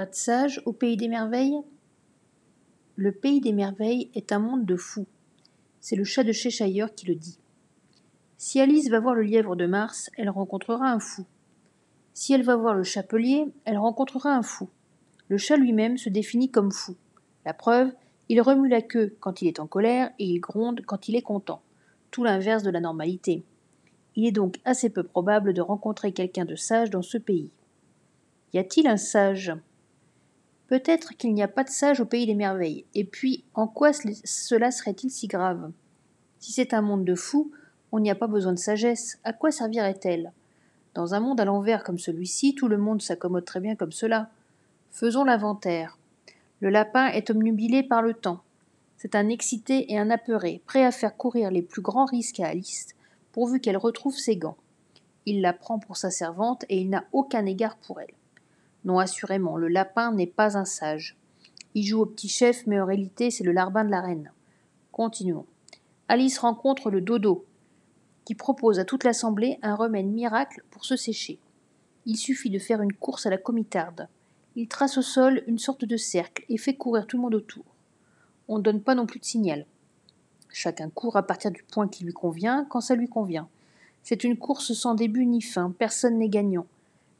Pas de sage au pays des merveilles Le pays des merveilles est un monde de fous. C'est le chat de Cheshire qui le dit. Si Alice va voir le lièvre de Mars, elle rencontrera un fou. Si elle va voir le chapelier, elle rencontrera un fou. Le chat lui-même se définit comme fou. La preuve, il remue la queue quand il est en colère et il gronde quand il est content. Tout l'inverse de la normalité. Il est donc assez peu probable de rencontrer quelqu'un de sage dans ce pays. Y a-t-il un sage? Peut-être qu'il n'y a pas de sage au pays des merveilles. Et puis, en quoi cela serait-il si grave? Si c'est un monde de fous, on n'y a pas besoin de sagesse. À quoi servirait-elle? Dans un monde à l'envers comme celui-ci, tout le monde s'accommode très bien comme cela. Faisons l'inventaire. Le lapin est omnubilé par le temps. C'est un excité et un apeuré, prêt à faire courir les plus grands risques à Alice, pourvu qu'elle retrouve ses gants. Il la prend pour sa servante et il n'a aucun égard pour elle. Non, assurément, le lapin n'est pas un sage. Il joue au petit chef, mais en réalité, c'est le larbin de la reine. Continuons. Alice rencontre le dodo, qui propose à toute l'assemblée un remède miracle pour se sécher. Il suffit de faire une course à la comitarde. Il trace au sol une sorte de cercle et fait courir tout le monde autour. On ne donne pas non plus de signal. Chacun court à partir du point qui lui convient quand ça lui convient. C'est une course sans début ni fin, personne n'est gagnant.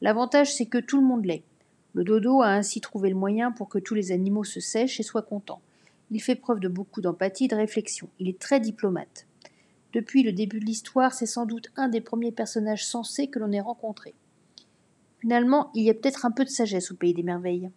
L'avantage c'est que tout le monde l'est. Le dodo a ainsi trouvé le moyen pour que tous les animaux se sèchent et soient contents. Il fait preuve de beaucoup d'empathie et de réflexion. Il est très diplomate. Depuis le début de l'histoire, c'est sans doute un des premiers personnages sensés que l'on ait rencontré. Finalement, il y a peut-être un peu de sagesse au pays des merveilles.